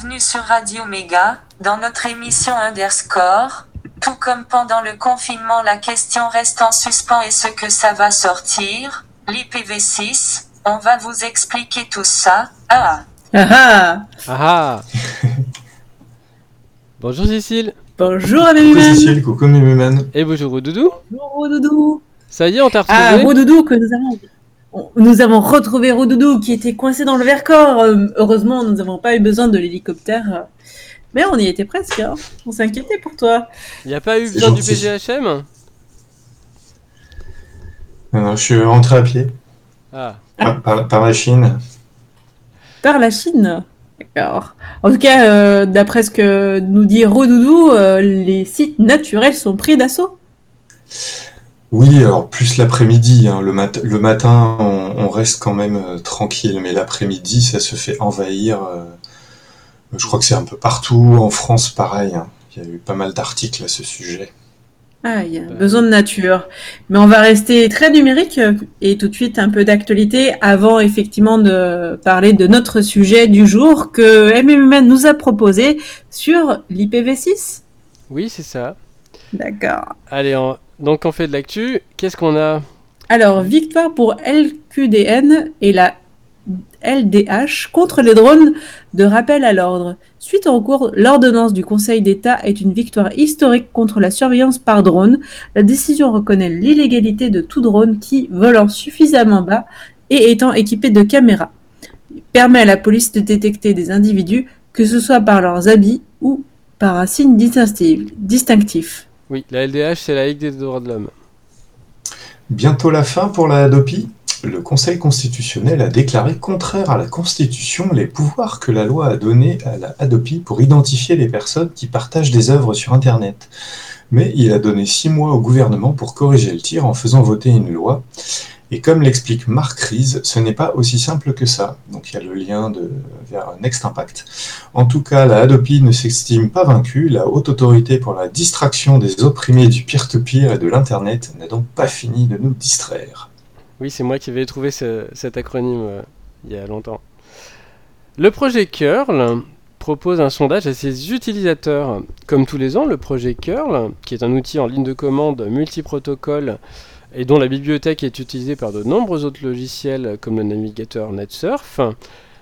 bienvenue sur Radio Méga, dans notre émission Underscore. Tout comme pendant le confinement, la question reste en suspens et ce que ça va sortir, l'IPv6, on va vous expliquer tout ça. Ah Ah ah Ah ah Bonjour Cécile Bonjour Coucou Amélie Cécile, coucou Méméman. et bonjour Doudou. Bonjour Rodoudou Ça y est, on t'a Ah, retrouvé Rodoudou que nous avons... Nous avons retrouvé Rodoudou qui était coincé dans le Vercors. Euh, heureusement, nous n'avons pas eu besoin de l'hélicoptère. Mais on y était presque. hein. On s'inquiétait pour toi. Il n'y a pas eu besoin du. PGHM Non, non, je suis rentré à pied Ah, par, par- par la Chine. Par la Chine. D'accord. En tout cas, euh, d'après ce que nous dit Rodoudou, euh, les sites naturels sont pris d'assaut. Oui, alors plus l'après-midi. hein. Le, mat- le matin, on, on reste quand même euh, tranquille, mais l'après-midi, ça se fait envahir. euh, je crois que c'est un peu partout en France, pareil. hein. Il y a eu pas mal d'articles à ce sujet. Ah, il y a Bah besoin de nature. Mais on va rester très numérique euh, et tout de suite un peu d'actualité avant effectivement de parler de notre sujet du jour que MMN nous a proposé sur l'IPv6. oui, c'est ça. D'accord. Allez, on- donc on fait de l'actu. Qu'est-ce qu'on a? Alors, victoire pour LQDN et la LDH contre les drones de rappel à l'ordre. Suite au recours, l'ordonnance du Conseil d'État est une victoire historique contre la surveillance par drone. La décision reconnaît l'illégalité de tout drone qui, volant suffisamment bas et étant équipé de caméras, permet à la police de détecter des individus, que ce soit par leurs habits ou par un signe distinctif. Oui, la LDH, c'est la Ligue des droits de l'homme. Bientôt la fin pour la Hadopi. Le Conseil constitutionnel a déclaré contraire à la Constitution les pouvoirs que la loi a donnés à la Hadopi pour identifier les personnes qui partagent des œuvres sur Internet. Mais il a donné six mois au gouvernement pour corriger le tir en faisant voter une loi. Et comme l'explique Marc Ries, ce n'est pas aussi simple que ça. Donc il y a le lien vers Next Impact. En tout cas, la Hadopi ne s'estime pas vaincue. La haute autorité pour la distraction des opprimés du peer-to-peer et de l'Internet n'a donc pas fini de nous distraire. Oui, c'est moi qui avais trouvé ce- cet acronyme euh, il y a longtemps. Le projet Curl propose un sondage à ses utilisateurs. Comme tous les ans, le projet Curl, qui est un outil en ligne de commande multiprotocole et dont la bibliothèque est utilisée par de nombreux autres logiciels comme le navigateur NetSurf,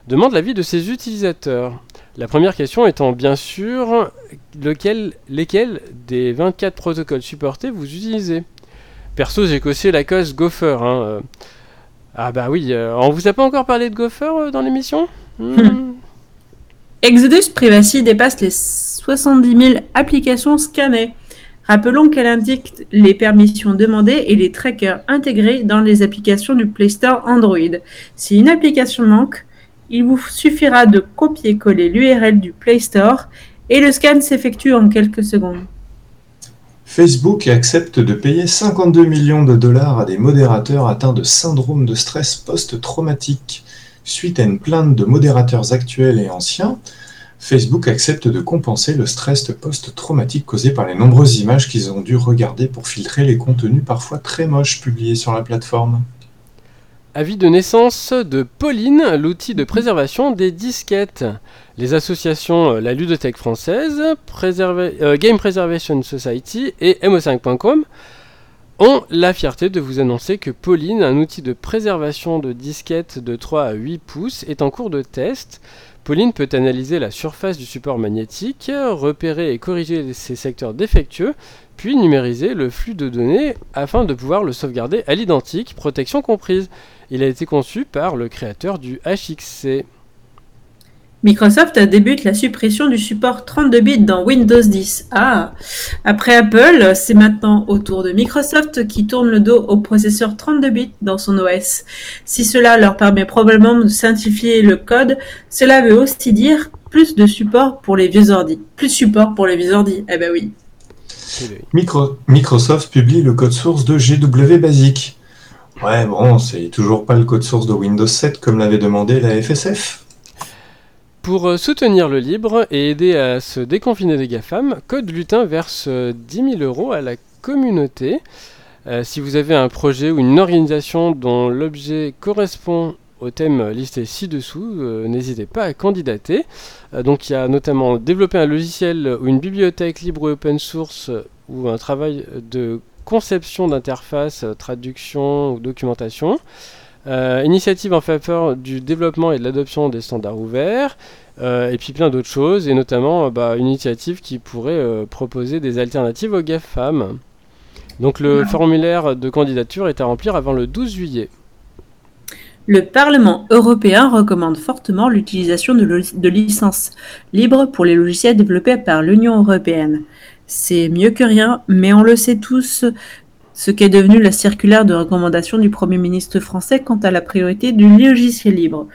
demande l'avis de ses utilisateurs. La première question étant bien sûr lequel, lesquels des 24 protocoles supportés vous utilisez? Perso, j'ai coché la cause Gopher. hein, euh. Ah bah oui, euh, on vous a pas encore parlé de Gopher euh, dans l'émission? Hmm. Exodus Privacy dépasse les 70 000 applications scannées. Rappelons qu'elle indique les permissions demandées et les trackers intégrés dans les applications du Play Store Android. Si une application manque, il vous suffira de copier-coller l'URL du Play Store et le scan s'effectue en quelques secondes. Facebook accepte de payer 52 millions de dollars à des modérateurs atteints de syndrome de stress post-traumatique. Suite à une plainte de modérateurs actuels et anciens, Facebook accepte de compenser le stress post-traumatique causé par les nombreuses images qu'ils ont dû regarder pour filtrer les contenus parfois très moches publiés sur la plateforme. Avis de naissance de Pauline, l'outil de préservation des disquettes. Les associations euh, La Ludothèque Française, euh, Game Preservation Society et MO5.com ont la fierté de vous annoncer que Pauline, un outil de préservation de disquettes de 3 à 8 pouces, est en cours de test. Pauline peut analyser la surface du support magnétique, repérer et corriger ces secteurs défectueux, puis numériser le flux de données afin de pouvoir le sauvegarder à l'identique, protection comprise. Il a été conçu par le créateur du HXC. Microsoft débute la suppression du support 32 bits dans Windows 10. Ah, après Apple, c'est maintenant au tour de Microsoft qui tourne le dos au processeur 32 bits dans son OS. Si cela leur permet probablement de simplifier le code, cela veut aussi dire plus de support pour les vieux ordi. Plus de support pour les vieux ordi. Eh ben oui. Micro- Microsoft publie le code source de GW Basic. Ouais, bon, c'est toujours pas le code source de Windows 7 comme l'avait demandé la FSF. Pour euh, soutenir le libre et aider à se déconfiner des GAFAM, Code Lutin verse euh, 10 000 euros à la communauté. Euh, si vous avez un projet ou une organisation dont l'objet correspond au thème listé ci-dessous, euh, n'hésitez pas à candidater. Euh, donc il y a notamment développer un logiciel ou une bibliothèque libre et open source euh, ou un travail de conception d'interface, euh, traduction ou documentation. Euh, initiative en faveur du développement et de l'adoption des standards ouverts, euh, et puis plein d'autres choses, et notamment euh, bah, une initiative qui pourrait euh, proposer des alternatives aux GAFAM. Donc le formulaire de candidature est à remplir avant le 12 juillet. Le Parlement européen recommande fortement l'utilisation de, lo- de licences libres pour les logiciels développés par l'Union européenne. C'est mieux que rien, mais on le sait tous ce qu'est devenu la circulaire de recommandation du Premier ministre français quant à la priorité du logiciel libre.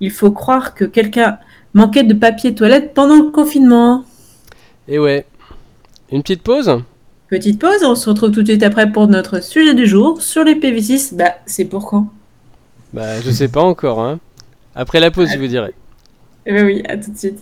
Il faut croire que quelqu'un manquait de papier toilette pendant le confinement. Et ouais. Une petite pause? Petite pause, on se retrouve tout de suite après pour notre sujet du jour sur les PV6. Bah, c'est pour quand? Bah je sais pas encore hein. Après la pause je vous dirai. Eh ben oui, à tout de suite.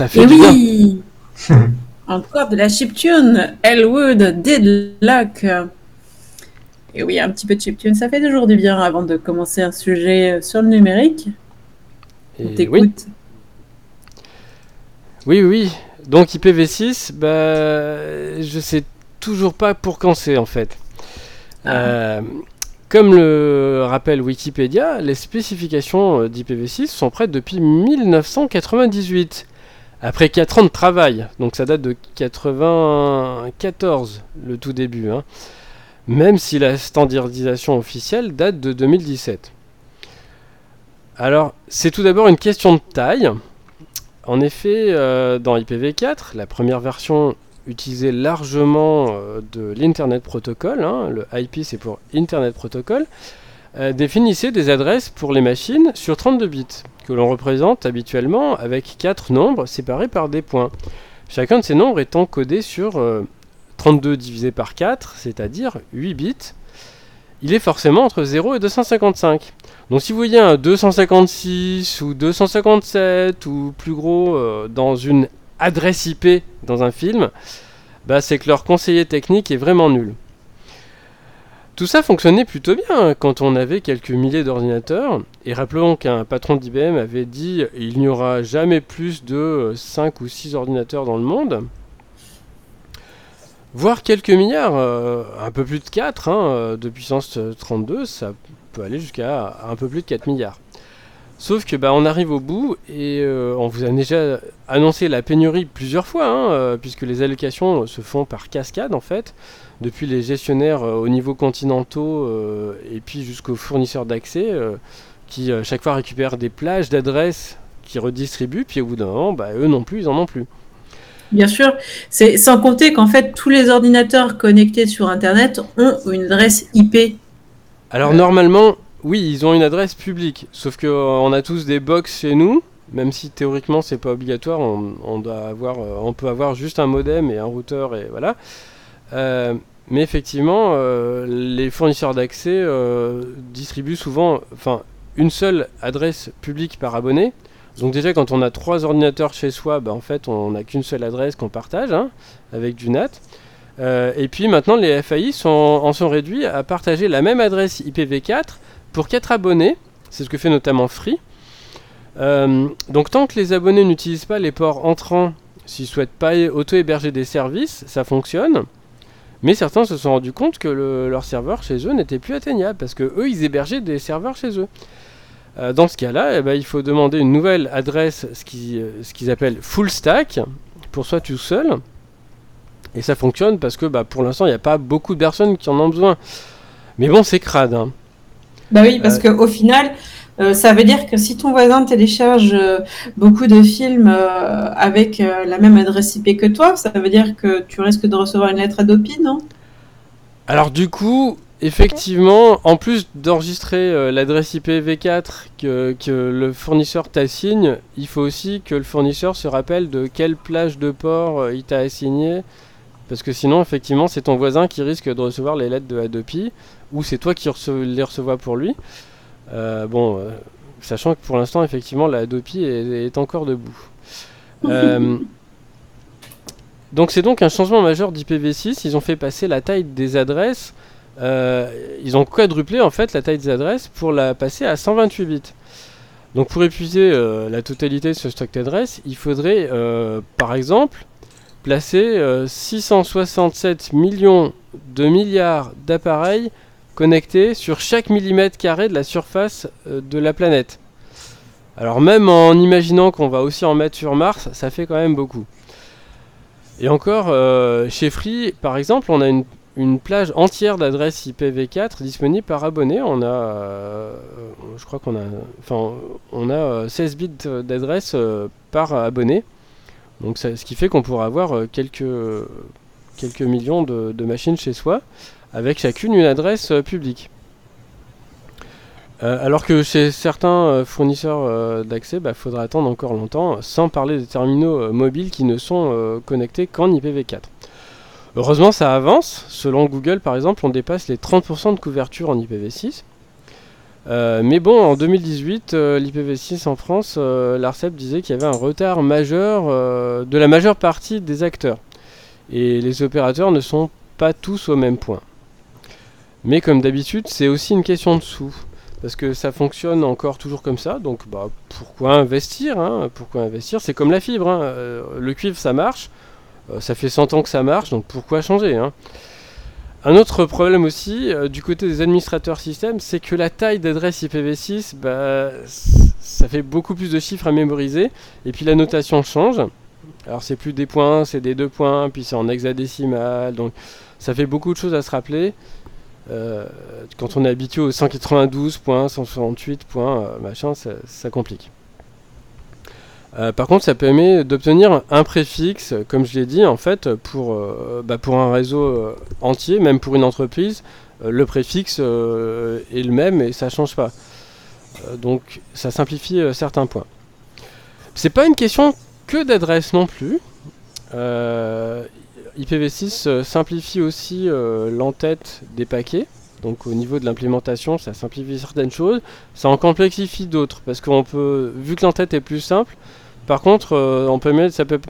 Ça fait Et du bien. oui Encore de la chiptune Elwood Deadlock Et oui, un petit peu de chiptune, ça fait toujours du bien avant de commencer un sujet sur le numérique. Et oui, t'écoute. oui, oui. Donc IPv6, bah, je sais toujours pas pour quand c'est en fait. Ah. Euh, comme le rappelle Wikipédia, les spécifications euh, d'IPv6 sont prêtes depuis 1998. Après 4 ans de travail, donc ça date de 94, le tout début. hein. Même si la standardisation officielle date de 2017. Alors, c'est tout d'abord une question de taille. En effet, euh, dans IPv4, la première version utilisait largement euh, de l'Internet Protocol, hein, le IP c'est pour Internet Protocol, euh, définissait des adresses pour les machines sur 32 bits, que l'on représente habituellement avec 4 nombres séparés par des points. Chacun de ces nombres étant codé sur euh, 32 divisé par 4, c'est-à-dire 8 bits. Il est forcément entre 0 et 255. Donc si vous voyez un 256 ou 257 ou plus gros euh, dans une adresse IP dans un film, bah c'est que leur conseiller technique est vraiment nul. Tout ça fonctionnait plutôt bien hein, quand on avait quelques milliers d'ordinateurs, et rappelons qu'un patron d'IBM avait dit il n'y aura jamais plus de 5 ou 6 ordinateurs dans le monde, voire quelques milliards, euh, un peu plus de 4, hein, euh, de puissance euh, 32, ça peut aller jusqu'à un peu plus de 4 milliards. Sauf que bah, on arrive au bout et euh, on vous a déjà annoncé la pénurie plusieurs fois, hein, euh, puisque les allocations se font par cascade en fait, depuis les gestionnaires euh, au niveau continentaux euh, et puis jusqu'aux fournisseurs d'accès, euh, qui chaque fois récupèrent des plages d'adresses qui redistribuent, puis au bout d'un moment, bah, eux non plus, ils en ont plus. Bien sûr, c'est sans compter qu'en fait tous les ordinateurs connectés sur Internet ont une adresse IP. Alors normalement, oui, ils ont une adresse publique, sauf que euh, on a tous des box chez nous, même si théoriquement c'est pas obligatoire, on, on doit avoir, euh, on peut avoir juste un modem et un routeur et voilà. Euh, mais effectivement, euh, les fournisseurs d'accès euh, distribuent souvent, une seule adresse publique par abonné. Donc déjà, quand on a trois ordinateurs chez soi, bah, en fait, on n'a qu'une seule adresse qu'on partage hein, avec du NAT. Euh, et puis maintenant, les FAI sont, en sont réduits à partager la même adresse IPv4 pour 4 abonnés. C'est ce que fait notamment Free. Donc tant que les abonnés n'utilisent pas les ports entrants, s'ils souhaitent pas auto-héberger des services, ça fonctionne. Mais certains se sont rendus compte que le- leur serveur chez eux n'était plus atteignable parce que eux ils hébergeaient des serveurs chez eux. Euh, dans ce cas-là, eh ben, il faut demander une nouvelle adresse, ce euh, ce qu'ils appellent full stack, pour soi tout seul. Et ça fonctionne parce que bah, pour l'instant il n'y a pas beaucoup de personnes qui en ont besoin. Mais bon, c'est crade. hein. Bah oui, parce Euh, qu'au final, euh, ça veut dire que si ton voisin télécharge euh, beaucoup de films euh, avec la même adresse IP que toi, ça veut dire que tu risques de recevoir une lettre Adopi, non? Alors du coup, effectivement, en plus d'enregistrer l'adresse IPv4 que, que le fournisseur t'assigne, il faut aussi que le fournisseur se rappelle de quelle plage de port il t'a assigné. Parce que sinon, effectivement, c'est ton voisin qui risque de recevoir les lettres de Adopi, ou c'est toi qui les recevras pour lui. Euh, bon, euh, sachant que pour l'instant, effectivement, la Adopi est, est encore debout. Euh, donc c'est donc un changement majeur d'IPv6. Ils ont fait passer la taille des adresses. ils ont quadruplé en fait la taille des adresses pour la passer à 128 bits. Donc pour épuiser euh, la totalité de ce stock d'adresses, il faudrait euh, par exemple placer euh, 667 millions de milliards d'appareils connectés sur chaque millimètre carré de la surface euh, de la planète. Alors même en imaginant qu'on va aussi en mettre sur Mars, ça fait quand même beaucoup. Et encore, euh, chez Free, par exemple, on a une, plage entière d'adresses IPv4 disponibles par abonné. On a, euh, je crois qu'on a, enfin, on a euh, 16 bits d'adresse euh, par abonné. Donc, ce qui fait qu'on pourra avoir quelques, quelques millions de machines chez soi, avec chacune une adresse euh, publique. Euh, alors que chez certains euh, fournisseurs d'accès, il faudra attendre encore longtemps, sans parler des terminaux mobiles qui ne sont connectés qu'en IPv4. Heureusement, ça avance. Selon Google, par exemple, on dépasse les 30% de couverture en IPv6. Euh, mais bon, en 2018, l'IPv6 en France, l'ARCEP disait qu'il y avait un retard majeur de la majeure partie des acteurs. Et les opérateurs ne sont pas tous au même point. Mais comme d'habitude, c'est aussi une question de sous. Parce que ça fonctionne encore toujours comme ça, donc bah, pourquoi investir hein? Pourquoi investir? C'est comme la fibre, hein. euh, le cuivre ça marche, euh, ça fait 100 ans que ça marche, donc pourquoi changer hein? Un autre problème aussi, euh, du côté des administrateurs système, c'est que la taille d'adresse IPv6, bah, ça fait beaucoup plus de chiffres à mémoriser, et puis la notation change. Alors c'est plus des points, c'est des deux points, puis c'est en hexadécimal, donc ça fait beaucoup de choses à se rappeler. Euh, quand on est habitué aux 192 points, 168 points, euh, machin, ça, complique. Euh, par contre, ça permet d'obtenir un préfixe, comme je l'ai dit, en fait, pour, bah, un réseau entier, même pour une entreprise, le préfixe est le même et ça ne change pas. donc, ça simplifie certains points. C'est pas une question que d'adresse non plus. IPv6 euh, simplifie aussi euh, l'entête des paquets. Donc au niveau de l'implémentation, ça simplifie certaines choses, ça en complexifie d'autres, parce qu'on peut, vu que l'entête est plus simple, par contre, euh, on peut ça peut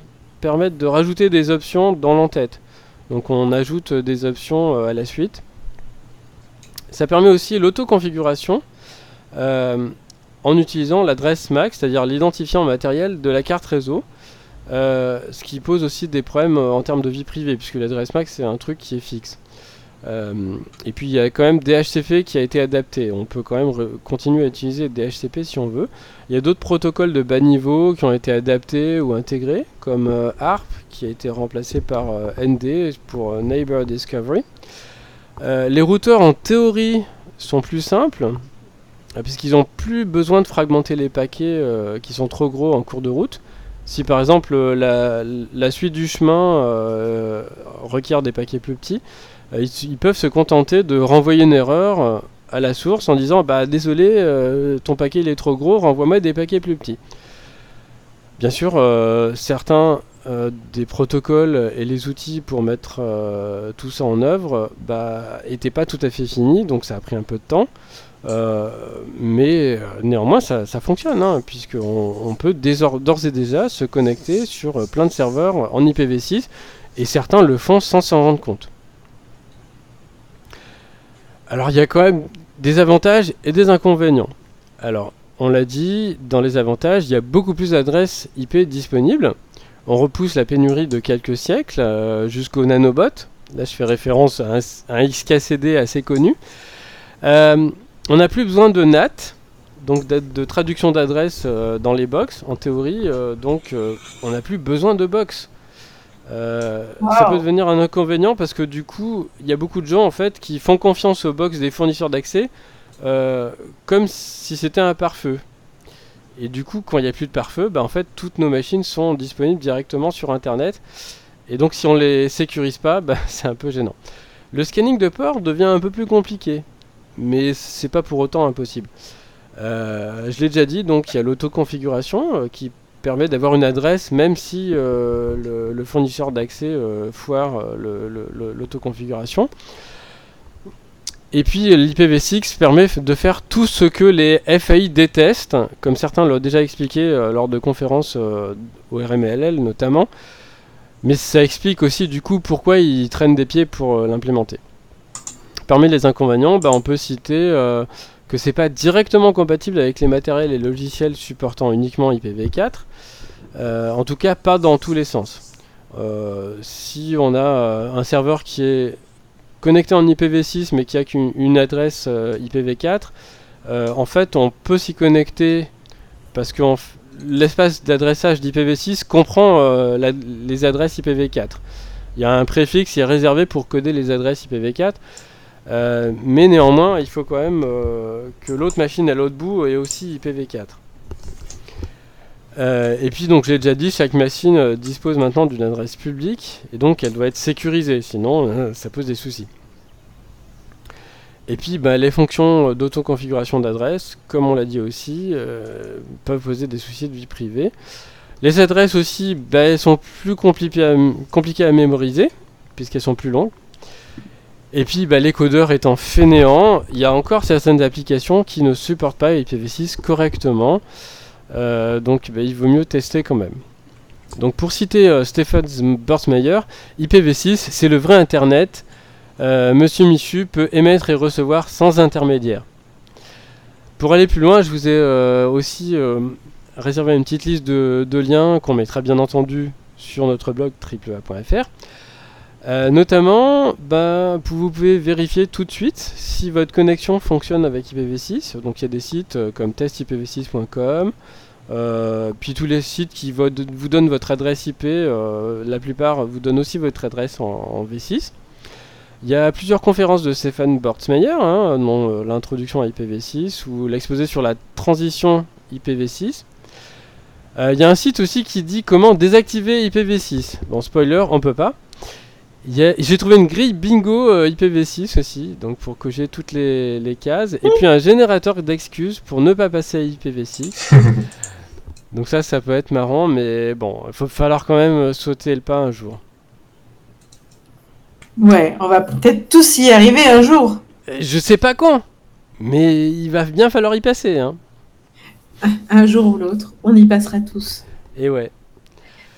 permettre de rajouter des options dans l'entête. Donc on ajoute des options à la suite. Ça permet aussi l'autoconfiguration en utilisant l'adresse MAC, c'est-à-dire l'identifiant matériel de la carte réseau. Euh, ce qui pose aussi des problèmes euh, en termes de vie privée, puisque l'adresse MAC c'est un truc qui est fixe. Euh, et puis il y a quand même DHCP qui a été adapté. On peut quand même continuer à utiliser DHCP si on veut. Il y a d'autres protocoles de bas niveau qui ont été adaptés ou intégrés, comme ARP qui a été remplacé par ND pour Neighbor Discovery. les routeurs en théorie sont plus simples, puisqu'ils n'ont plus besoin de fragmenter les paquets qui sont trop gros en cours de route. Si par exemple euh, la, suite du chemin euh, requiert des paquets plus petits, euh, ils, peuvent se contenter de renvoyer une erreur à la source en disant bah désolé ton paquet il est trop gros, renvoie-moi des paquets plus petits. Bien sûr, certains des protocoles et les outils pour mettre tout ça en œuvre n'étaient bah, pas tout à fait finis, donc ça a pris un peu de temps. Euh, mais euh, néanmoins, ça, fonctionne, hein, puisqu'on on peut d'ores et déjà se connecter sur euh, plein de serveurs en IPv6, et certains le font sans s'en rendre compte. Alors il y a quand même des avantages et des inconvénients. Alors, on l'a dit, dans les avantages, il y a beaucoup plus d'adresses IP disponibles. On repousse la pénurie de quelques siècles jusqu'au nanobot. Là, je fais référence à un, XKCD assez connu. On n'a plus besoin de NAT, donc de, traduction d'adresse euh, dans les box, en théorie, euh, donc euh, on n'a plus besoin de box. Ça peut devenir un inconvénient parce que du coup, il y a beaucoup de gens en fait qui font confiance aux box des fournisseurs d'accès comme si c'était un pare-feu. Et du coup, quand il n'y a plus de pare-feu, bah, en fait, toutes nos machines sont disponibles directement sur Internet. Et donc, si on les sécurise pas, bah, c'est un peu gênant. Le scanning de port devient un peu plus compliqué mais c'est pas pour autant impossible. Euh, je l'ai déjà dit, donc il y a l'autoconfiguration euh, qui permet d'avoir une adresse même si euh, le, fournisseur d'accès foire l'autoconfiguration. Et puis l'IPv6 permet de faire tout ce que les FAI détestent, comme certains l'ont déjà expliqué lors de conférences au RMLL notamment. Mais ça explique aussi du coup pourquoi ils traînent des pieds pour l'implémenter. Parmi les inconvénients, bah, on peut citer euh, que c'est pas directement compatible avec les matériels et logiciels supportant uniquement IPv4. Euh, en tout cas, pas dans tous les sens. Euh, si on a un serveur qui est connecté en IPv6 mais qui a qu'une adresse IPv4, en fait, on peut s'y connecter parce que l'espace d'adressage d'IPv6 comprend les adresses IPv4. Il y a un préfixe qui est réservé pour coder les adresses IPv4. Euh, mais néanmoins, il faut quand même euh, que l'autre machine à l'autre bout ait aussi IPv4. Euh, et puis donc j'ai déjà dit, chaque machine dispose maintenant d'une adresse publique et donc elle doit être sécurisée, sinon ça pose des soucis. Et puis bah, les fonctions d'autoconfiguration d'adresse, comme on l'a dit aussi, peuvent poser des soucis de vie privée. Les adresses aussi bah, elles sont plus compliquées à mémoriser, puisqu'elles sont plus longues. Et puis bah, les codeurs étant fainéants, il y a encore certaines applications qui ne supportent pas IPv6 correctement. Euh, donc bah, il vaut mieux tester quand même. Donc pour citer euh, Stefan Borsmeyer, IPv6 c'est le vrai Internet. Euh, Monsieur Michu peut émettre et recevoir sans intermédiaire. Pour aller plus loin, je vous ai euh, aussi réservé une petite liste de, de liens qu'on mettra bien entendu sur notre blog triplea.fr. Euh, notamment, ben, vous pouvez vérifier tout de suite si votre connexion fonctionne avec IPv6. Donc il y a des sites euh, comme testipv6.com, euh, puis tous les sites qui vo- vous donnent votre adresse IP, la plupart vous donnent aussi votre adresse en, en V6. Il y a plusieurs conférences de Stéphane Bortsmeyer, hein, dont l'introduction à IPv6 ou l'exposé sur la transition IPv6. Euh, Il y a un site aussi qui dit comment désactiver IPv6. Bon, spoiler, on peut pas. J'ai trouvé une grille bingo euh, IPv6 aussi, donc pour cocher toutes les, les cases. Et puis un générateur d'excuses pour ne pas passer à IPv6. donc ça, ça peut être marrant, mais bon, il va falloir quand même euh, sauter le pas un jour. Ouais, on va peut-être tous y arriver un jour. Je sais pas quand, mais il va bien falloir y passer. Hein. Un jour ou l'autre, on y passera tous. Et ouais.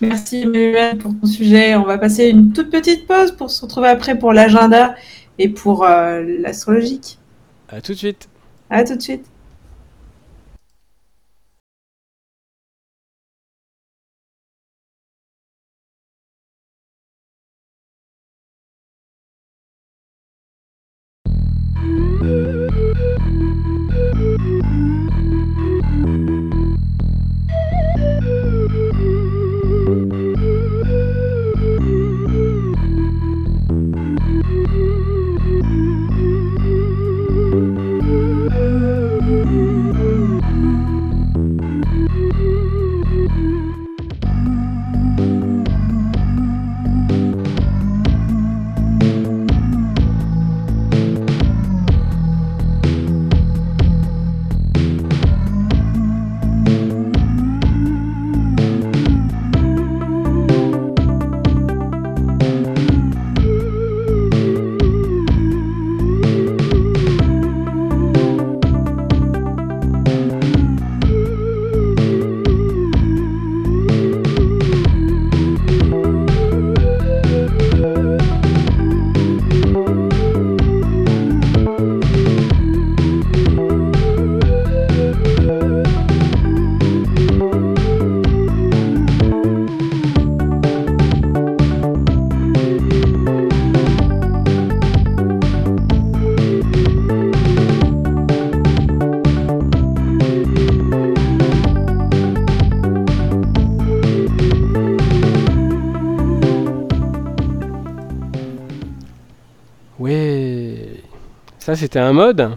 Merci Emmanuel pour ton sujet. On va passer une toute petite pause pour se retrouver après pour l'agenda et pour euh, l'astrologique. À tout de suite. À tout de suite. Ça, c'était un mode.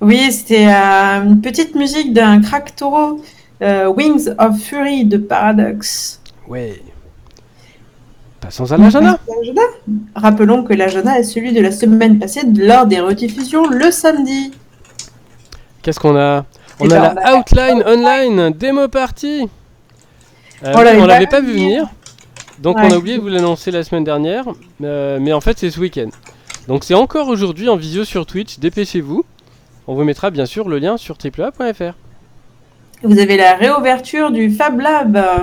Oui, c'était euh, une petite musique d'un crack taureau, euh, Wings of Fury de Paradox. Ouais. Passons à l'agenda. Rappelons que l'agenda est celui de la semaine passée lors des rediffusions le samedi. Qu'est-ce qu'on a? On Eh a ben, la Outline Online Démo Party. Euh, On l'avait on pas l'avait pas vu venir. Donc Ouais. on a oublié de vous l'annoncer la semaine dernière. euh, mais en fait, c'est ce week-end. Donc c'est encore aujourd'hui en visio sur Twitch. Dépêchez-vous. On vous mettra bien sûr le lien sur triplea.fr. Vous avez la réouverture du Fab Lab, euh,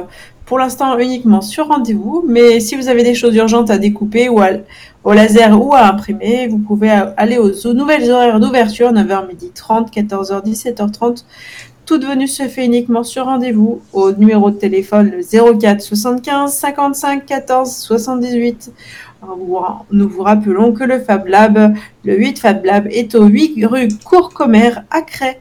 pour l'instant uniquement sur rendez-vous, mais si vous avez des choses urgentes à découper ou au laser ou à imprimer, vous pouvez aller aux, nouvelles horaires d'ouverture, 9h30, 14h, 17h30. Toute venue se fait uniquement sur rendez-vous au numéro de téléphone le 04 75 55 14 78. Nous vous rappelons que le Fab Lab, le 8 Fab Lab, est au 8 rue Courcommer à Cray.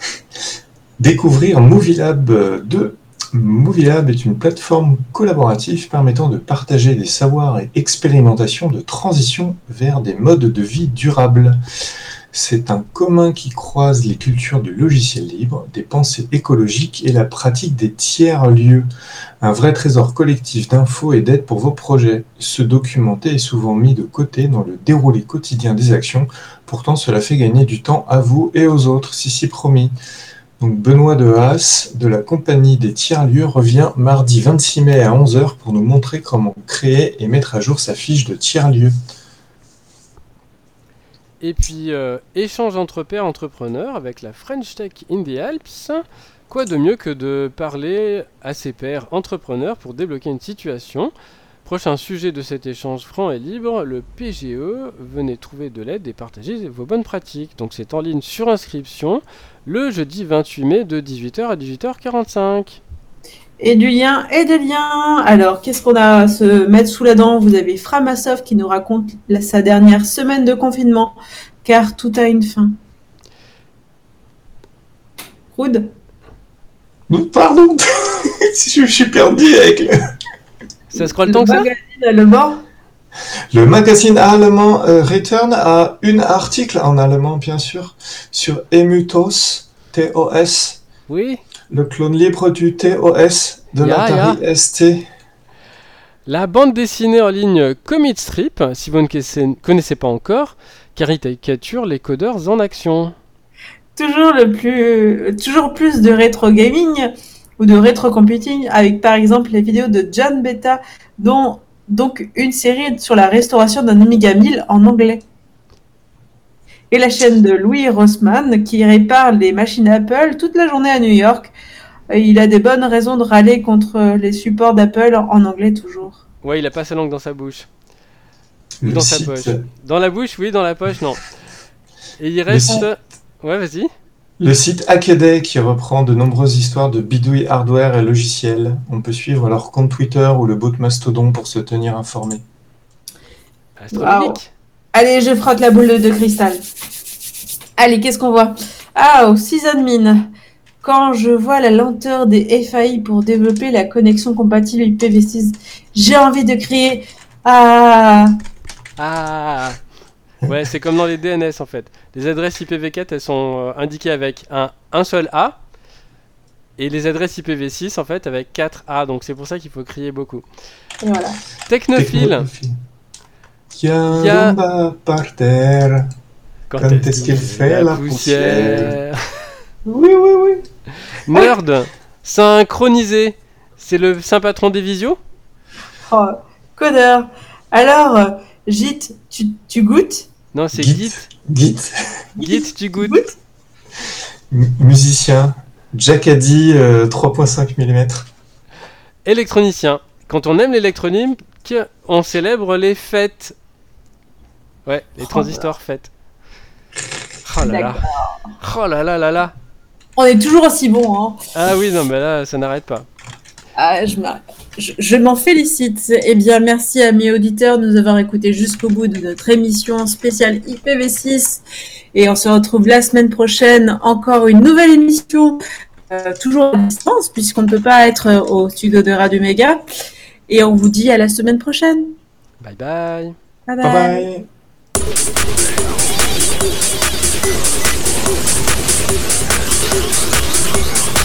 Découvrir Movilab 2. Movilab est une plateforme collaborative permettant de partager des savoirs et expérimentations de transition vers des modes de vie durables. C'est un commun qui croise les cultures du logiciel libre, des pensées écologiques et la pratique des tiers-lieux. Un vrai trésor collectif d'infos et d'aide pour vos projets. Se documenter est souvent mis de côté dans le déroulé quotidien des actions. Pourtant, cela fait gagner du temps à vous et aux autres, si si promis. Donc Benoît de Haas de la compagnie des tiers-lieux revient mardi 26 mai à 11h pour nous montrer comment créer et mettre à jour sa fiche de tiers-lieu. Et puis, euh, échange entre pairs entrepreneurs avec la French Tech in the Alps. Quoi de mieux que de parler à ses pairs entrepreneurs pour débloquer une situation? Prochain sujet de cet échange franc et libre, le PGE. Venez trouver de l'aide et partager vos bonnes pratiques. Donc c'est en ligne sur inscription le jeudi 28 mai de 18h à 18h45. Et du lien et des liens. Alors, qu'est-ce qu'on a à se mettre sous la dent? Vous avez Framasoft qui nous raconte la- sa dernière semaine de confinement, car tout a une fin. Rude? Pardon, je suis perdu avec le... Ça scrolle tant que ça magazine le bord Le magazine allemand euh, Return a un article en allemand, bien sûr, sur Emutos, TOS, Oui. Le clone libre du TOS de Ya, l'Atari ST. La bande dessinée en ligne Comic Strip, si vous ne connaissez, connaissez pas encore, caricature les codeurs en action. toujours le plus toujours plus de rétro gaming ou de rétro computing avec par exemple les vidéos de John Beta dont donc une série sur la restauration d'un Amiga 1000 en anglais et la chaîne de Louis Rossmann qui répare les machines Apple toute la journée à New York il a des bonnes raisons de râler contre les supports d'Apple en anglais toujours Ouais, il a pas sa langue dans sa bouche. Le Dans sa site, poche. Dans la bouche, oui, dans la poche, non. Et il reste. site. Ouais, vas-y. le site Hackaday qui reprend de nombreuses histoires de bidouilles hardware et logiciels. On peut suivre leur compte Twitter ou le bot Mastodon pour se tenir informé. Astronomique. Allez, je frotte la boule de cristal. Allez, qu'est-ce qu'on voit? Ah, au sysadmin. Quand je vois la lenteur des FAI pour développer la connexion compatible IPv6, j'ai envie de crier Ah Ah Ouais, c'est comme dans les DNS en fait. Les adresses IPv4 elles sont euh, indiquées avec un, un seul A. Et les adresses IPv6 en fait avec 4 A. Donc c'est pour ça qu'il faut crier beaucoup. Et voilà. Technophile. Technophile. Y a Y a- un bomba par terre. Quand est-ce qu'il fait la Oui, oui, oui. Nerd. Synchronisé. C'est le saint patron des visios? Oh, codeur. Alors, euh, Git, tu, tu goûtes? Non, c'est Git. Git. Git. Tu goûtes? Musicien. Jacadi euh, 3.5 mm. Électronicien. Quand on aime l'électronique, on célèbre les fêtes. Ouais, les Oh transistors fêtes. Oh là là. Oh là là là là. On est toujours aussi bon, hein Ah oui, non, mais là, ça n'arrête pas. Ah, je m'arrête. Je, je m'en félicite. Eh bien, merci à mes auditeurs de nous avoir écoutés jusqu'au bout de notre émission spéciale IPv6. Et on se retrouve la semaine prochaine, encore une nouvelle émission, euh, toujours à distance, puisqu'on ne peut pas être euh, au studio de Radio Méga. Et on vous dit à la semaine prochaine. Bye bye. Bye Bye bye. Thank you.